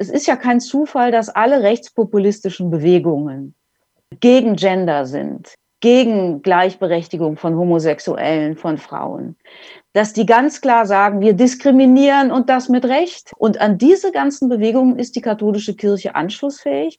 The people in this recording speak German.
Es ist ja kein Zufall, dass alle rechtspopulistischen Bewegungen gegen Gender sind, gegen Gleichberechtigung von Homosexuellen, von Frauen, dass die ganz klar sagen, wir diskriminieren und das mit Recht. Und an diese ganzen Bewegungen ist die katholische Kirche anschlussfähig.